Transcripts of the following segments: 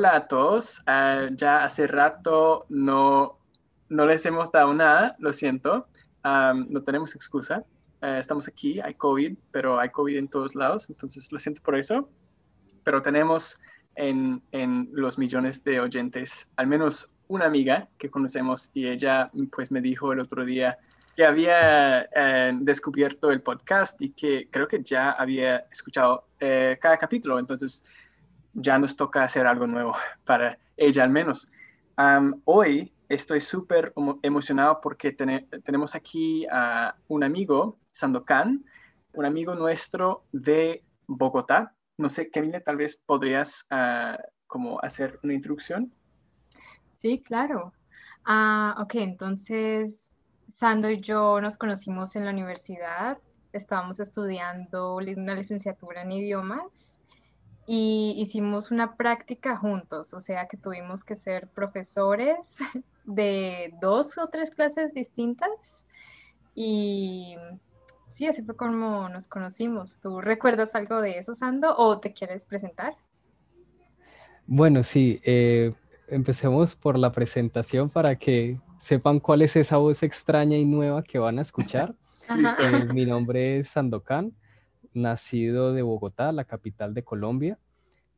hola a todos. Ah, ya hace rato no, no les hemos dado nada, lo siento. no tenemos excusa. Ah, estamos aquí, hay COVID, pero hay COVID en todos lados, entonces lo siento por eso. Pero tenemos en, en los millones de oyentes al menos una amiga que conocemos y ella pues me dijo el otro día que había eh, descubierto el podcast y que creo que ya había escuchado eh, cada capítulo. Entonces, ya nos toca hacer algo nuevo para ella al menos. hoy estoy súper emocionado porque tenemos aquí a un amigo, Sandokan, un amigo nuestro de Bogotá. No sé, Camila, tal vez podrías uh, como hacer una introducción. Sí, claro. Ah, ok, entonces Sando y yo nos conocimos en la universidad, estábamos estudiando una licenciatura en idiomas y hicimos una práctica juntos, o sea que tuvimos que ser profesores de dos o tres clases distintas y sí, así fue como nos conocimos. ¿Tú recuerdas algo de eso, Sando, o te quieres presentar? Bueno, sí, eh, empecemos por la presentación para que sepan cuál es esa voz extraña y nueva que van a escuchar. Eh, mi nombre es Sandokan nacido de Bogotá, la capital de Colombia.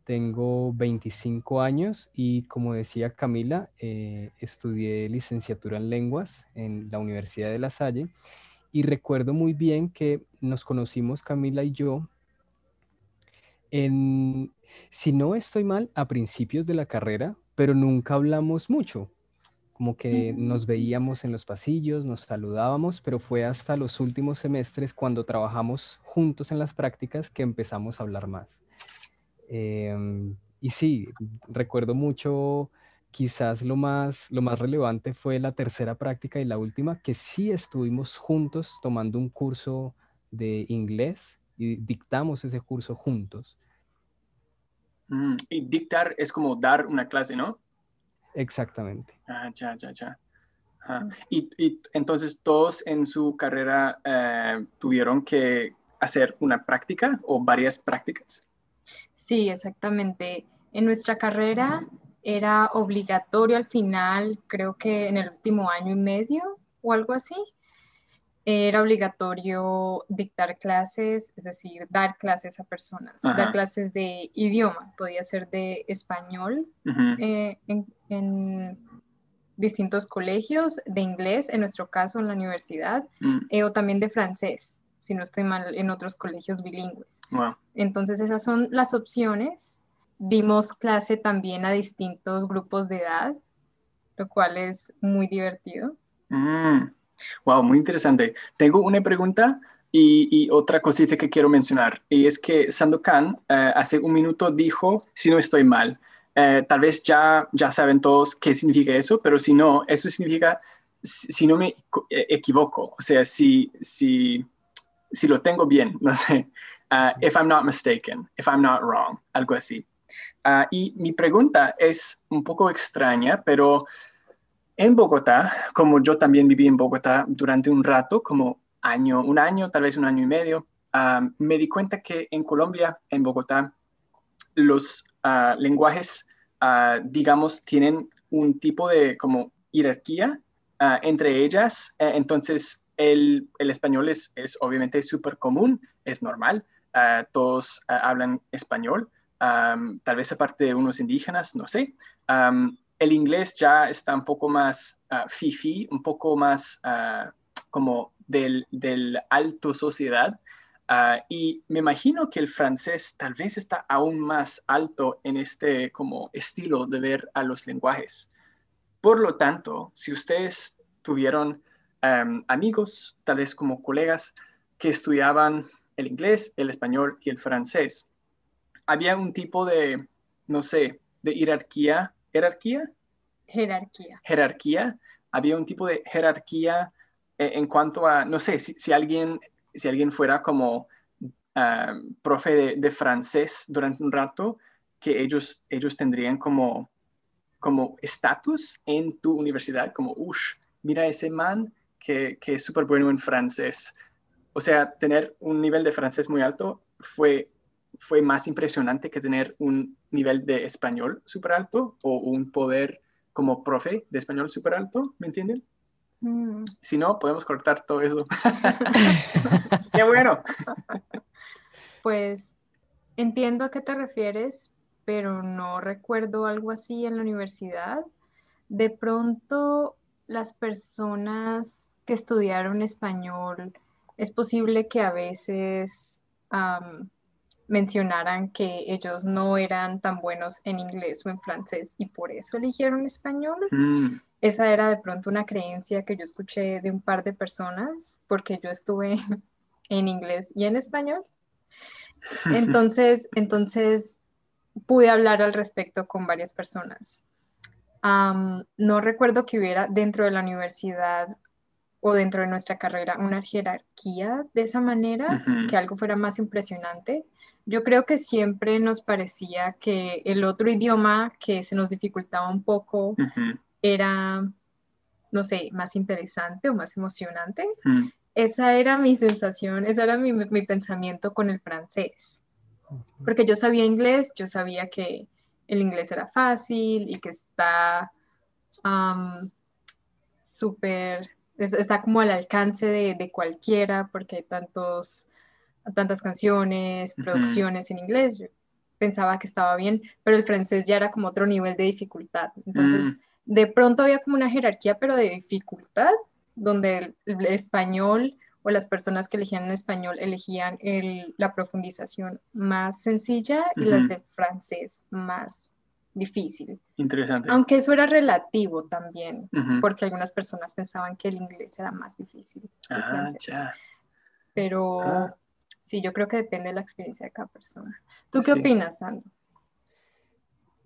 Tengo 25 años y como decía Camila, eh, estudié licenciatura en lenguas en la Universidad de La Salle y recuerdo muy bien que nos conocimos Camila y yo en, si no estoy mal, a principios de la carrera, pero nunca hablamos mucho como que nos veíamos en los pasillos, nos saludábamos, pero fue hasta los últimos semestres cuando trabajamos juntos en las prácticas que empezamos a hablar más. Em, y sí, recuerdo mucho, quizás lo más, lo más relevante fue la tercera práctica y la última, que sí estuvimos juntos tomando un curso de inglés y dictamos ese curso juntos. Mm, y dictar es como dar una clase, ¿no? Exactamente. Ah, ya, ya, ya. Y, y, entonces todos en su carrera eh, tuvieron que hacer una práctica o varias prácticas. Sí, exactamente. En nuestra carrera era obligatorio al final, creo que en el último año y medio o algo así, era obligatorio dictar clases, es decir, dar clases a personas, dar clases de idioma, podía ser de español eh, en, distintos colegios, de inglés, en nuestro caso en la universidad, mm. eh, o también de francés, si no estoy mal, en otros colegios bilingües. Entonces esas son las opciones. Dimos clase también a distintos grupos de edad, lo cual es muy divertido. Mm. Wow, muy interesante. Tengo una pregunta y, otra cosita que quiero mencionar, y es que Sandokan eh, hace un minuto dijo, si no estoy mal, eh, tal vez ya, ya saben todos qué significa eso, pero si no, eso significa si, no me e, equivoco, o sea, si, si, si lo tengo bien, no sé, uh, if I'm not mistaken, if I'm not wrong, algo así. Uh, y mi pregunta es un poco extraña, pero en Bogotá, como yo también viví en Bogotá durante un rato, como año, un año, tal vez un año y medio, me di cuenta que en Colombia, en Bogotá, los ah, lenguajes, ah, digamos, tienen un tipo de como jerarquía entre ellas. Eh, entonces, el, el, español es, es obviamente súper común, es normal, todos hablan español, tal vez aparte de unos indígenas, no sé el inglés ya está un poco más uh, fifi, un poco más ah, como del, alto sociedad. Ah, y me imagino que el francés tal vez está aún más alto en este como estilo de ver a los lenguajes. Por lo tanto, si ustedes tuvieron amigos, tal vez como colegas, que estudiaban el inglés, el español y el francés, había un tipo de, no sé, de jerarquía jerarquía. Jerarquía. Jerarquía. Había un tipo de jerarquía eh, en cuanto a, no sé, si, alguien, si alguien fuera como ah, profe de, francés durante un rato, que ellos, ellos tendrían como como estatus en tu universidad, como, uff, mira ese man que, que es súper bueno en francés. O sea, tener un nivel de francés muy alto fue fue más impresionante que tener un nivel de español súper alto o un poder como profe de español súper alto, ¿me entienden? Mm. Si no, podemos cortar todo eso. ¡Qué bueno! Pues entiendo a qué te refieres, pero no recuerdo algo así en la universidad. De pronto, las personas que estudiaron español, es posible que a veces mencionaran que ellos no eran tan buenos en inglés o en francés y por eso eligieron español. Mm. Esa era de pronto una creencia que yo escuché de un par de personas porque yo estuve en inglés y en español. Entonces, entonces pude hablar al respecto con varias personas. no recuerdo que hubiera dentro de la universidad o dentro de nuestra carrera una jerarquía de esa manera, que algo fuera más impresionante. Yo creo que siempre nos parecía que el otro idioma que se nos dificultaba un poco era, no sé, más interesante o más emocionante. Esa era mi sensación, ese era mi, mi pensamiento con el francés. Porque yo sabía inglés, yo sabía que el inglés era fácil y que está súper, está como al alcance de, de, cualquiera porque hay tantos, tantas canciones, producciones en inglés. Yo pensaba que estaba bien, pero el francés ya era como otro nivel de dificultad. Entonces, mm. de pronto había como una jerarquía, pero de dificultad, donde el español o las personas que elegían en español elegían la profundización más sencilla y las de francés más difícil. Interesante. Aunque eso era relativo también, porque algunas personas pensaban que el inglés era más difícil. ah, ya. Pero ah. Sí, yo creo que depende de la experiencia de cada persona. ¿Tú qué opinas, Sandro?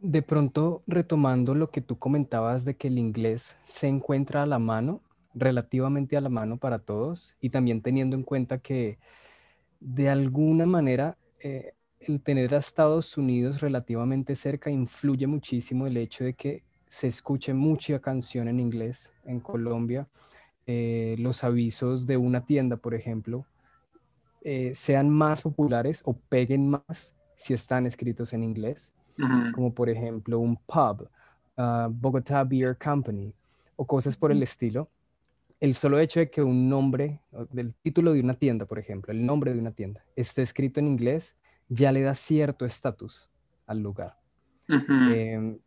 De pronto, retomando lo que tú comentabas de que el inglés se encuentra a la mano, relativamente a la mano para todos y también teniendo en cuenta que de alguna manera eh, el tener a Estados Unidos relativamente cerca influye muchísimo el hecho de que se escuche mucha canción en inglés en Colombia. Eh, los avisos de una tienda, por ejemplo, eh, sean más populares o peguen más si están escritos en inglés, como por ejemplo un pub, uh, Bogotá Beer Company o cosas por el estilo el solo hecho de que un nombre, del título de una tienda, por ejemplo, el nombre de una tienda, esté escrito en inglés, ya le da cierto estatus al lugar. Em,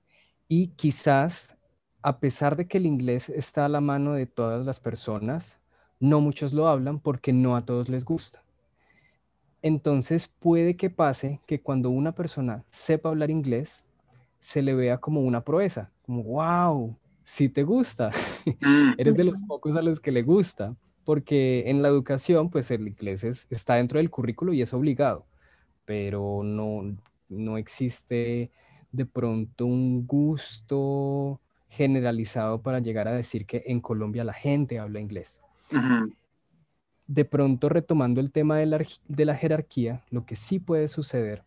y quizás, a pesar de que el inglés está a la mano de todas las personas, no muchos lo hablan porque no a todos les gusta. Entonces puede que pase que cuando una persona sepa hablar inglés, se le vea como una proeza, como, wow, si te gusta, mm. eres de los pocos a los que le gusta, porque en la educación, pues el inglés está dentro del currículo y es obligado, pero no, no existe de pronto un gusto generalizado para llegar a decir que en Colombia la gente habla inglés. De pronto, retomando el tema de la, de la jerarquía, lo que sí puede suceder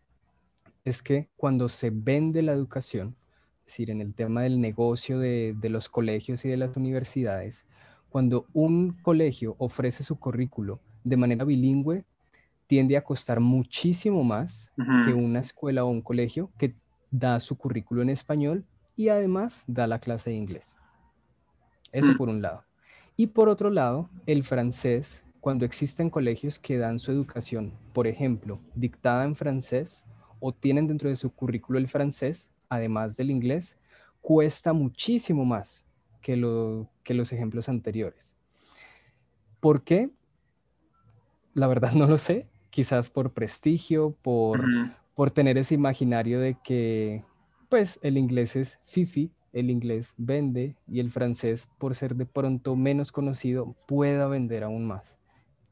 es que cuando se vende la educación, es decir, en el tema del negocio de, los colegios y de las universidades, cuando un colegio ofrece su currículo de manera bilingüe, tiende a costar muchísimo más que una escuela o un colegio que da su currículo en español y además da la clase de inglés. Eso mm. por un lado. Y por otro lado, el francés, cuando existen colegios que dan su educación, por ejemplo, dictada en francés o tienen dentro de su currículo el francés, además del inglés, cuesta muchísimo más que, lo, que los ejemplos anteriores. ¿Por qué? La verdad no lo sé. Quizás por prestigio, por, por tener ese imaginario de que, pues, el inglés es fifi, el inglés vende y el francés, por ser de pronto menos conocido, pueda vender aún más.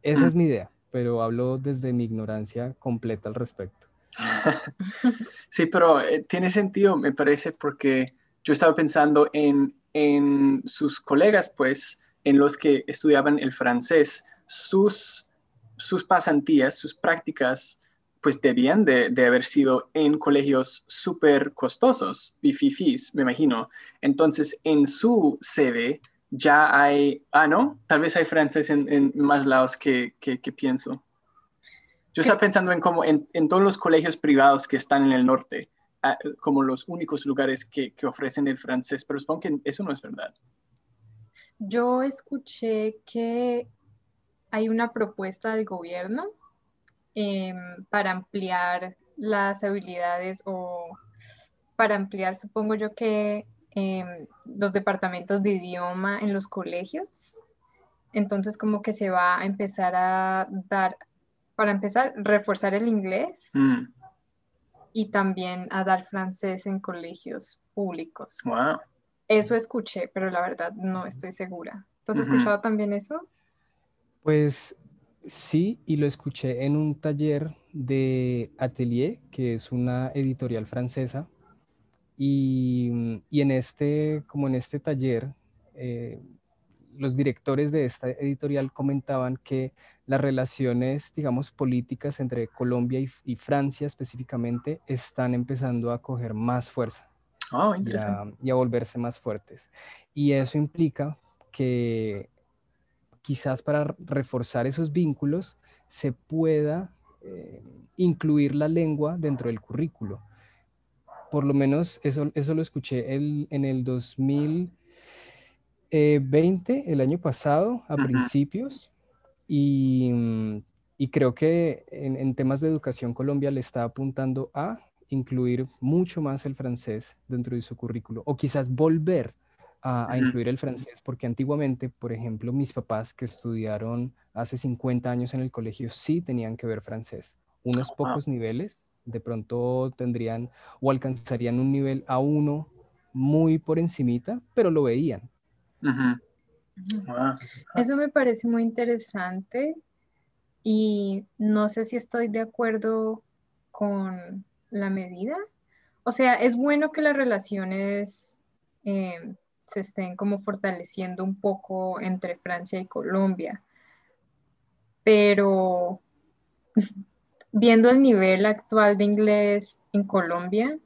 Esa es mi idea, pero hablo desde mi ignorancia completa al respecto. sí, pero eh, tiene sentido, me parece, porque yo estaba pensando en, en sus colegas, pues, en los que estudiaban el francés, sus, sus pasantías, sus prácticas, pues debían de, de haber sido en colegios súper costosos y fifis, me imagino. Entonces, en su CV ya hay, ah, no, tal vez hay francés en, en más lados que, que, que pienso. Yo estaba pensando en cómo en, todos los colegios privados que están en el norte, ah, como los únicos lugares que, que ofrecen el francés, pero supongo que eso no es verdad. Yo escuché que hay una propuesta del gobierno em, para ampliar las habilidades o para ampliar, supongo yo que em, los departamentos de idioma en los colegios. Entonces como que se va a empezar a dar, para empezar, reforzar el inglés mm. y también a dar francés en colegios públicos. Wow. Eso escuché, pero la verdad no estoy segura. ¿Tú has escuchado también eso? Pues sí, y lo escuché en un taller de Atelier, que es una editorial francesa. Y, y en este, como en este taller, eh, los directores de esta editorial comentaban que las relaciones, digamos, políticas entre Colombia y, Francia específicamente están empezando a coger más fuerza. Oh, y a volverse más fuertes. Y eso implica que quizás para reforzar esos vínculos se pueda eh, incluir la lengua dentro del currículo. Por lo menos eso, eso lo escuché en el 2020, eh, el año pasado, a principios, y, creo que en, en temas de educación Colombia le está apuntando a incluir mucho más el francés dentro de su currículo, o quizás volver a, incluir el francés, porque antiguamente, por ejemplo, mis papás que estudiaron hace 50 años en el colegio sí tenían que ver francés. Unos pocos niveles, de pronto tendrían o alcanzarían un nivel A1 muy por encimita, pero lo veían. Eso me parece muy interesante y no sé si estoy de acuerdo con la medida. O sea, es bueno que las relaciones eh, se estén como fortaleciendo un poco entre Francia y Colombia. Pero viendo el nivel actual de inglés en Colombia,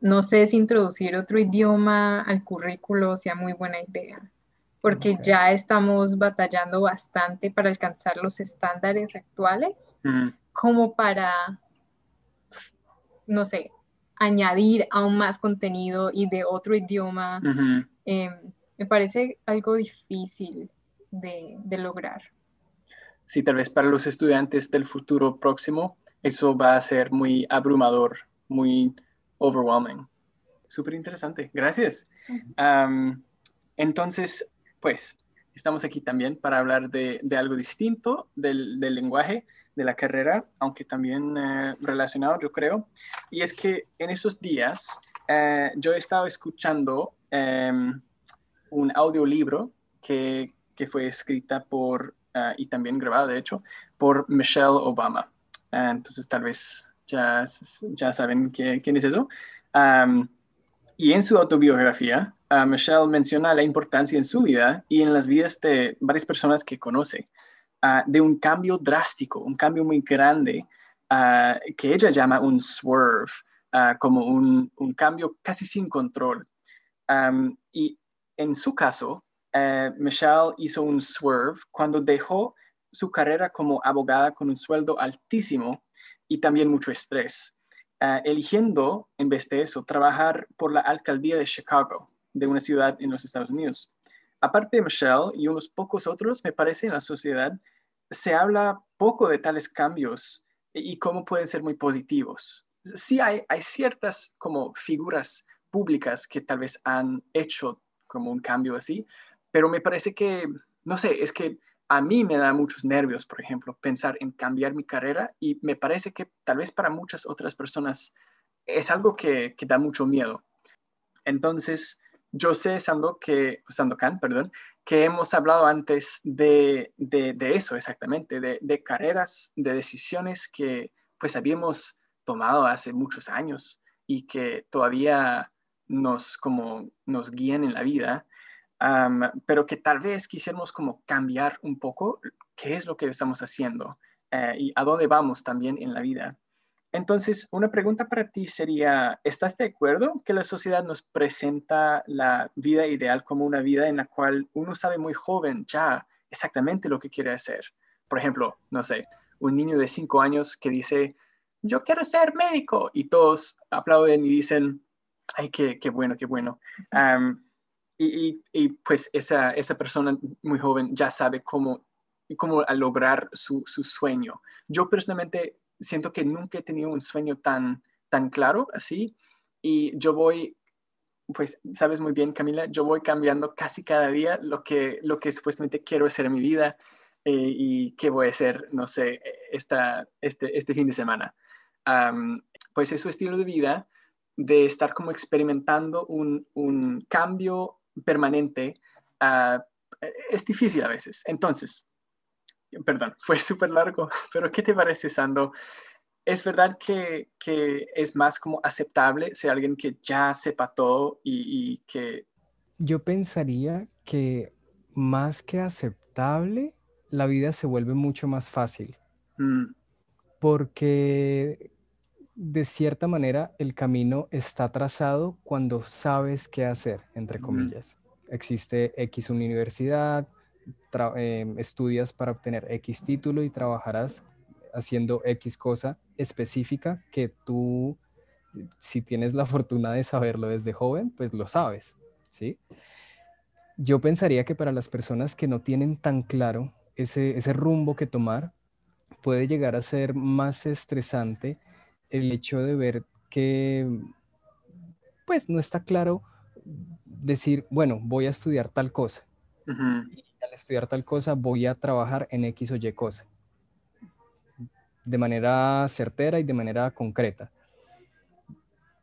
no sé si introducir otro idioma al currículo sea muy buena idea, porque ya estamos batallando bastante para alcanzar los estándares actuales, como para, no sé, añadir aún más contenido y de otro idioma. Em, me parece algo difícil de, lograr. Sí, tal vez para los estudiantes del futuro próximo, eso va a ser muy abrumador, muy overwhelming. Súper interesante. Gracias. entonces, pues, estamos aquí también para hablar de, algo distinto del, del lenguaje de la carrera, aunque también eh, relacionado, yo creo. Y es que en esos días eh, yo he estado escuchando em, un audiolibro que, que fue escrita por, eh, y también grabado, de hecho, por Michelle Obama. Entonces, tal vez ya, ya saben quién es eso. y en su autobiografía, Michelle menciona la importancia en su vida y en las vidas de varias personas que conoce Ah, de un cambio drástico, un cambio muy grande, que ella llama un swerve, como un, cambio casi sin control. y en su caso, eh, Michelle hizo un swerve cuando dejó su carrera como abogada con un sueldo altísimo y también mucho estrés, eligiendo, en vez de eso, trabajar por la alcaldía de Chicago, de una ciudad en los Estados Unidos. Aparte de Michelle y unos pocos otros, me parece, en la sociedad, se habla poco de tales cambios y cómo pueden ser muy positivos. Sí hay, hay ciertas como figuras públicas que tal vez han hecho como un cambio así, pero me parece que, no sé, es que a mí me da muchos nervios, por ejemplo, pensar en cambiar mi carrera y me parece que tal vez para muchas otras personas es algo que, da mucho miedo. Entonces, yo sé, Sando, que, Sandokan, perdón, que hemos hablado antes de, eso exactamente, de, carreras, de decisiones que pues habíamos tomado hace muchos años y que todavía nos, como, nos guían en la vida, pero que tal vez quisiéramos como cambiar un poco qué es lo que estamos haciendo eh, y a dónde vamos también en la vida. Entonces, una pregunta para ti sería, ¿estás de acuerdo que la sociedad nos presenta la vida ideal como una vida en la cual uno sabe muy joven ya exactamente lo que quiere hacer? Por ejemplo, no sé, un niño de cinco años que dice, yo quiero ser médico, y todos aplauden y dicen, ay, qué, qué bueno, qué bueno. Y, y, pues esa, esa persona muy joven ya sabe cómo, cómo lograr su, su sueño. Yo personalmente siento que nunca he tenido un sueño tan, tan claro así, y yo voy pues sabes muy bien, Camila, yo voy cambiando casi cada día lo que, lo que supuestamente quiero hacer en mi vida eh, y qué voy a hacer, no sé, esta, este, este fin de semana. pues es su estilo de vida de estar como experimentando un, un cambio permanente. Uh, es difícil a veces. Entonces, perdón, fue súper largo, pero ¿qué te parece, Sando? es verdad que, es más como aceptable ser alguien que ya sepa todo y, que... Yo pensaría que más que aceptable, la vida se vuelve mucho más fácil. Mm. Porque de cierta manera el camino está trazado cuando sabes qué hacer, entre comillas. Existe X universidad, em, estudias para obtener X título y trabajarás haciendo X cosa específica que tú, si tienes la fortuna de saberlo desde joven, pues lo sabes, ¿sí? Yo pensaría que para las personas que no tienen tan claro ese, ese rumbo que tomar, puede llegar a ser más estresante el hecho de ver que, pues, no está claro decir, bueno, voy a estudiar tal cosa. Y al estudiar tal cosa voy a trabajar en X o Y cosa de manera certera y de manera concreta.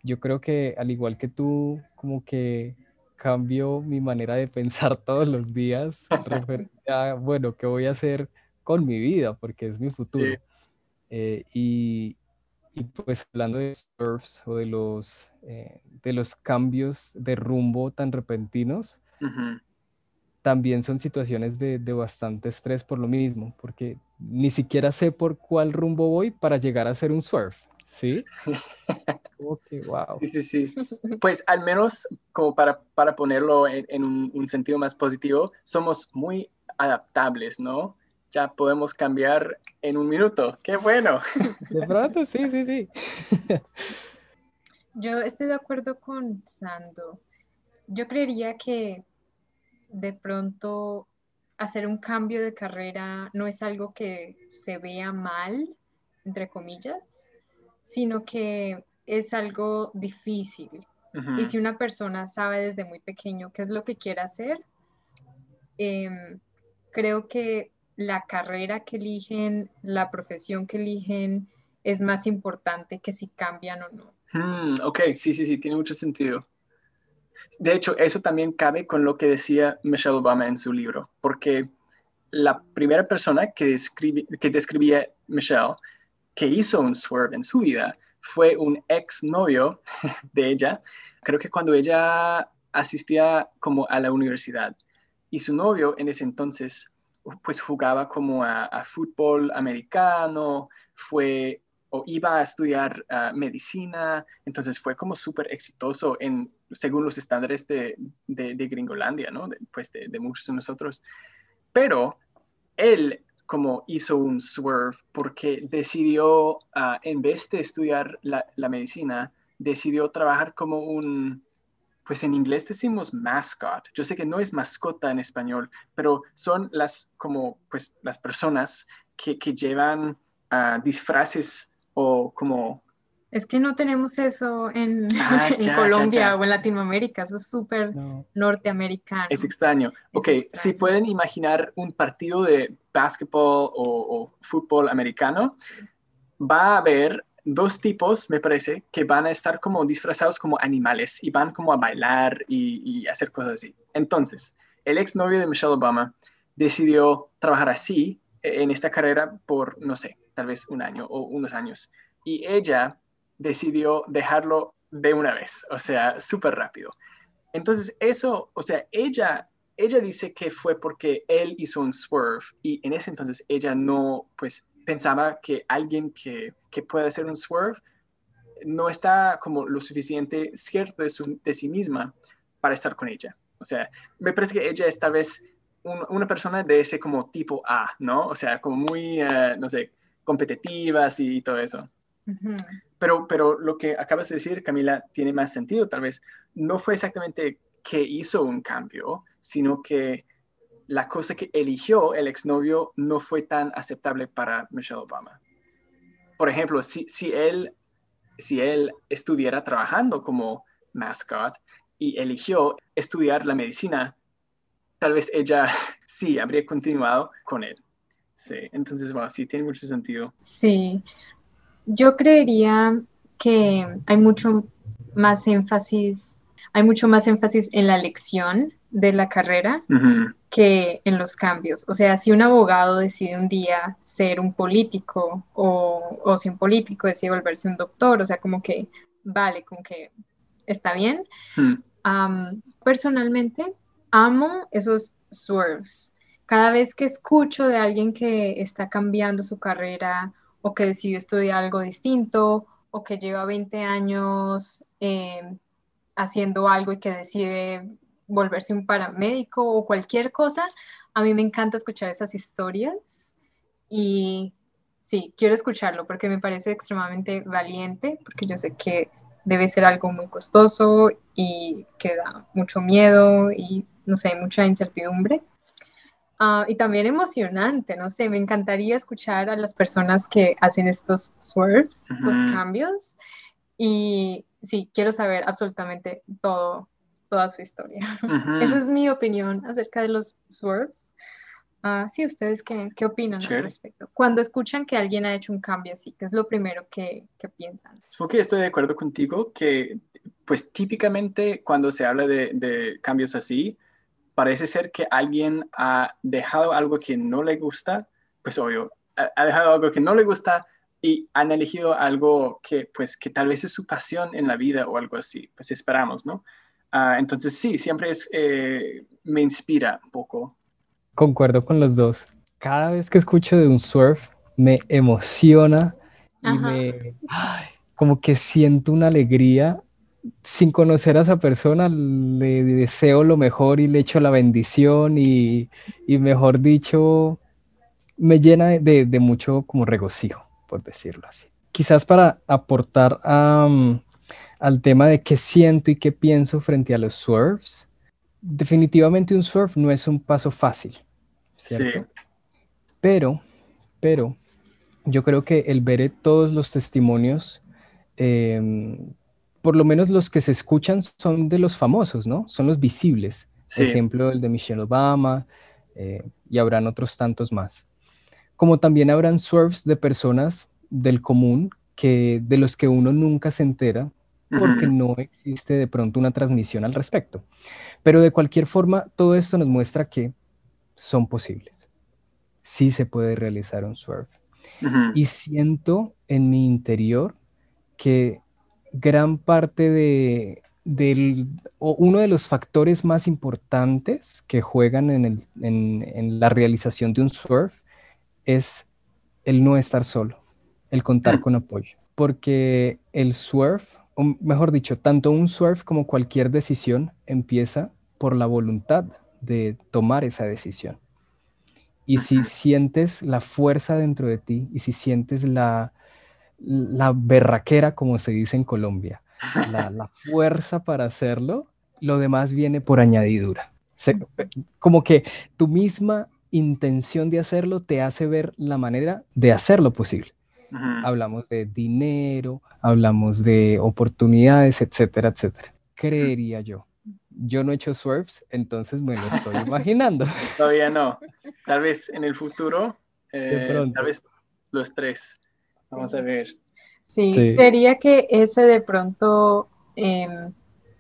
Yo creo que al igual que tú, como que cambio mi manera de pensar todos los días referente a, bueno, ¿qué voy a hacer con mi vida? Porque es mi futuro. Eh, y, pues hablando de surfs o de los, eh, de los cambios de rumbo tan repentinos, también son situaciones de, de, bastante estrés por lo mismo, porque ni siquiera sé por cuál rumbo voy para llegar a hacer un surf, ¿sí? okay, wow. Sí, sí, sí. Pues al menos como para, para ponerlo en, un, sentido más positivo, somos muy adaptables, ¿no? Ya podemos cambiar en un minuto. ¡Qué bueno! De pronto, sí, sí, sí. Yo estoy de acuerdo con Sando. Yo creería que de pronto hacer un cambio de carrera no es algo que se vea mal, entre comillas, sino que es algo difícil. Y si una persona sabe desde muy pequeño qué es lo que quiere hacer, em, creo que la carrera que eligen, la profesión que eligen, es más importante que si cambian o no. Hmm, ok, sí, sí, sí, tiene mucho sentido. De hecho, eso también cabe con lo que decía Michelle Obama en su libro, porque la primera persona que, que describía Michelle que hizo un swerve en su vida fue un ex novio de ella, creo que cuando ella asistía como a la universidad. Y su novio en ese entonces pues jugaba como a fútbol americano, fue o iba a estudiar ah, medicina, entonces fue como súper exitoso en, según los estándares de, de, Gringolandia, ¿no? De, pues de, muchos de nosotros. Pero él como hizo un swerve porque decidió, ah, en vez de estudiar la, la, medicina, decidió trabajar como un, pues en inglés decimos mascot. Yo sé que no es mascota en español, pero son las como pues las personas que, que llevan uh, disfraces o como... Es que no tenemos eso en, ah, Colombia o en Latinoamérica, eso es súper norteamericano. Es extraño. ok, si pueden imaginar un partido de básquetbol o, fútbol americano, va a haber dos tipos, me parece, que van a estar como disfrazados como animales y van como a bailar y, hacer cosas así. Entonces, el exnovio de Michelle Obama decidió trabajar así en esta carrera por, no sé, tal vez un año o unos años. Y ella decidió dejarlo de una vez, o sea, súper rápido. Entonces, eso, o sea, ella, ella dice que fue porque él hizo un swerve y en ese entonces ella no, pues, pensaba que alguien que, que puede hacer un swerve no está como lo suficiente cierto de, su, de sí misma para estar con ella. O sea, me parece que ella es tal vez una persona de ese como tipo A, ¿no? O sea, como muy, eh, no sé, competitivas y todo eso. pero, pero lo que acabas de decir, Camila, tiene más sentido tal vez. No fue exactamente que hizo un cambio, sino que la cosa que eligió el exnovio no fue tan aceptable para Michelle Obama. Por ejemplo, si, él, si él estuviera trabajando como mascot y eligió estudiar la medicina, tal vez ella sí habría continuado con él. Sí, entonces, sí, tiene mucho sentido. Sí, yo creería que hay mucho más énfasis, hay mucho más énfasis en la elección de la carrera que en los cambios. O sea, si un abogado decide un día ser un político o, o si un político decide volverse un doctor, o sea, como que vale, como que está bien. personalmente, amo esos swerves. Cada vez que escucho de alguien que está cambiando su carrera o que decidió estudiar algo distinto o que lleva 20 años eh, haciendo algo y que decide volverse un paramédico o cualquier cosa, a mí me encanta escuchar esas historias y sí, quiero escucharlo porque me parece extremadamente valiente, porque yo sé que debe ser algo muy costoso y que da mucho miedo y no sé, mucha incertidumbre. Ah, y también emocionante, no sé, me encantaría escuchar a las personas que hacen estos swerves, estos cambios. Y sí, quiero saber absolutamente todo toda su historia. Esa es mi opinión acerca de los swerves. Uh, sí, ¿ustedes qué, qué opinan al respecto? Cuando escuchan que alguien ha hecho un cambio así, ¿qué es lo primero que, que piensan? Ok, estoy de acuerdo contigo que, pues típicamente cuando se habla de, de cambios así, parece ser que alguien ha dejado algo que no le gusta, pues obvio, ha dejado algo que no le gusta y han elegido algo que, pues, que tal vez es su pasión en la vida o algo así, pues esperamos, ¿no? Ah, entonces sí, siempre es, eh, me inspira un poco. Concuerdo con los dos. Cada vez que escucho de un surf, me emociona y me... como que siento una alegría. Sin conocer a esa persona, le deseo lo mejor y le echo la bendición y, y mejor dicho, me llena de, de, mucho como regocijo, por decirlo así. Quizás para aportar a, al tema de qué siento y qué pienso frente a los swerves, definitivamente un surf no es un paso fácil, ¿cierto? Sí. Pero, pero, yo creo que el ver todos los testimonios, em, por lo menos los que se escuchan son de los famosos, ¿no? Son los visibles. Por ejemplo, el de Michelle Obama, eh, y habrán otros tantos más. Como también habrán swerves de personas del común que de los que uno nunca se entera porque no existe de pronto una transmisión al respecto. Pero de cualquier forma, todo esto nos muestra que son posibles. Sí se puede realizar un surf. Y siento en mi interior que gran parte de, del, o uno de los factores más importantes que juegan en, el, en, la realización de un surf es el no estar solo, el contar con apoyo. Porque el surf mejor dicho, tanto un surf como cualquier decisión empieza por la voluntad de tomar esa decisión. Y si sientes la fuerza dentro de ti y si sientes la, la berraquera, como se dice en Colombia, la, fuerza para hacerlo, lo demás viene por añadidura. como que tu misma intención de hacerlo te hace ver la manera de hacerlo posible. Hablamos de dinero, hablamos de oportunidades, etcétera, etcétera. Creería yo. Yo no he hecho swerves, entonces me lo estoy imaginando. Todavía no. Tal vez en el futuro, eh, tal vez los tres. Vamos a ver. Sí, creería que ese de pronto em,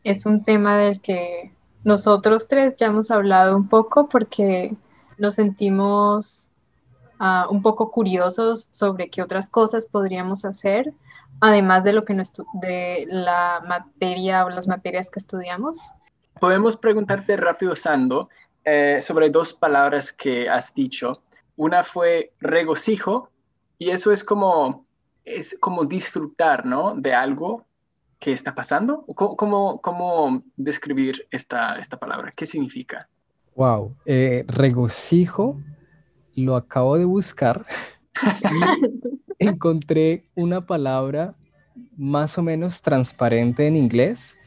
es un tema del que nosotros tres ya hemos hablado un poco porque nos sentimos Ah, un poco curiosos sobre qué otras cosas podríamos hacer, además de lo que no de la materia o las materias que estudiamos. Podemos preguntarte rápido, Sando, eh, sobre dos palabras que has dicho. Una fue regocijo, y eso es como, es como disfrutar, ¿no? De algo que está pasando. ¿Cómo, cómo, describir esta, esta palabra? ¿Qué significa? Wow, eh, regocijo lo acabo de buscar encontré una palabra más o menos transparente en inglés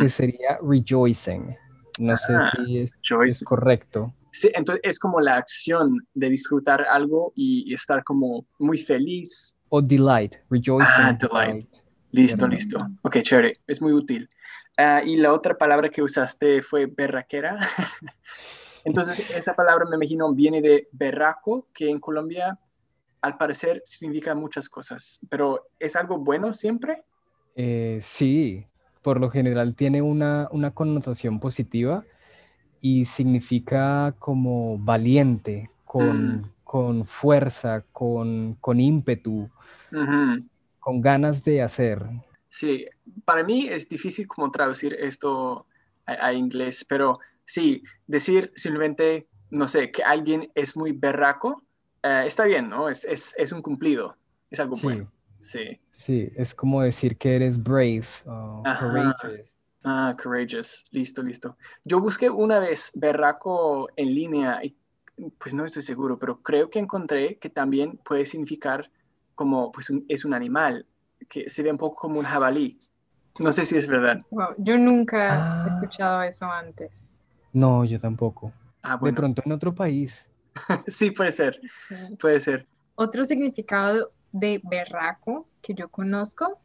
que sería rejoicing. No sé ah, si es, correcto. Sí, entonces es como la acción de disfrutar algo y, estar como muy feliz. O delight, rejoicing. Ah, delight. Listo, listo. Ok, chévere, es muy útil. Ah, y la otra palabra que usaste fue berraquera. Entonces, esa palabra me imagino viene de berraco, que en Colombia al parecer significa muchas cosas, pero ¿es algo bueno siempre? Eh, sí, por lo general tiene una, connotación positiva y significa como valiente, con, mm. fuerza, con, ímpetu, con ganas de hacer. Sí, para mí es difícil como traducir esto a inglés, pero sí, decir simplemente, no sé, que alguien es muy berraco, eh, está bien, ¿no? Es, es, un cumplido, es algo bueno. Sí. Sí, es como decir que eres brave, courageous. Ah, courageous. Listo, listo. Yo busqué una vez berraco en línea y pues no estoy seguro, pero creo que encontré que también puede significar como, pues es un animal, que se ve un poco como un jabalí. No sé si es verdad. yo nunca he ah. escuchado eso antes. No, yo tampoco. Ah, de pronto en otro país. sí, puede ser. Puede ser. Otro significado de berraco que yo conozco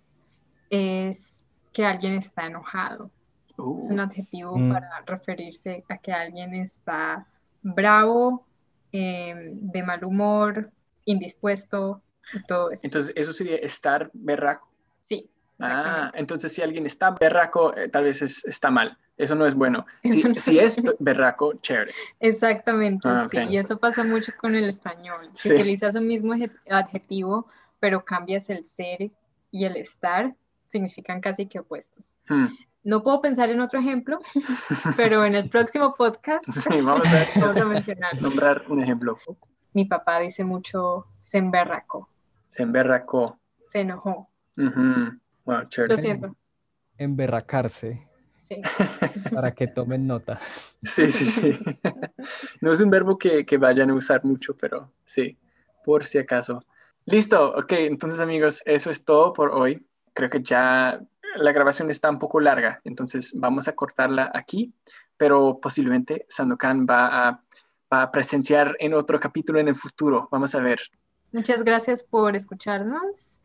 es que alguien está enojado. Es un uh. adjetivo mm. para referirse a que alguien está bravo, em, de mal humor, indispuesto y todo eso. Entonces, ¿eso sería estar berraco? Sí. Ah, entonces si alguien está berraco, eh, tal vez está mal. Eso no es bueno. Si, es berraco, chévere. Exactamente, ah, sí. Y eso pasa mucho con el español. Si utilizas un mismo adjetivo, pero cambias el ser y el estar, significan casi que opuestos. Hmm. No puedo pensar en otro ejemplo, pero en el próximo podcast vamos, a, mencionar. Nombrar un ejemplo. Mi papá dice mucho se emberracó. Se emberracó. Se enojó. Lo siento. Emberracarse. Sí. Para que tomen nota. Sí, sí, sí. No es un verbo que, que, vayan a usar mucho, pero sí, por si acaso. Listo, ok, entonces amigos, eso es todo por hoy. Creo que ya la grabación está un poco larga, entonces vamos a cortarla aquí, pero posiblemente Sandokan va a, va a presenciar en otro capítulo en el futuro. Vamos a ver. Muchas gracias por escucharnos.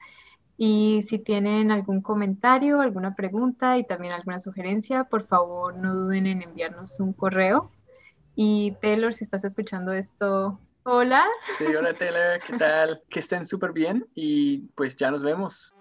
Y si tienen algún comentario, alguna pregunta y también alguna sugerencia, por favor no duden en enviarnos un correo. Y Taylor, si estás escuchando esto, hola. Sí, hola Taylor, ¿qué tal? Que estén súper bien y pues ya nos vemos.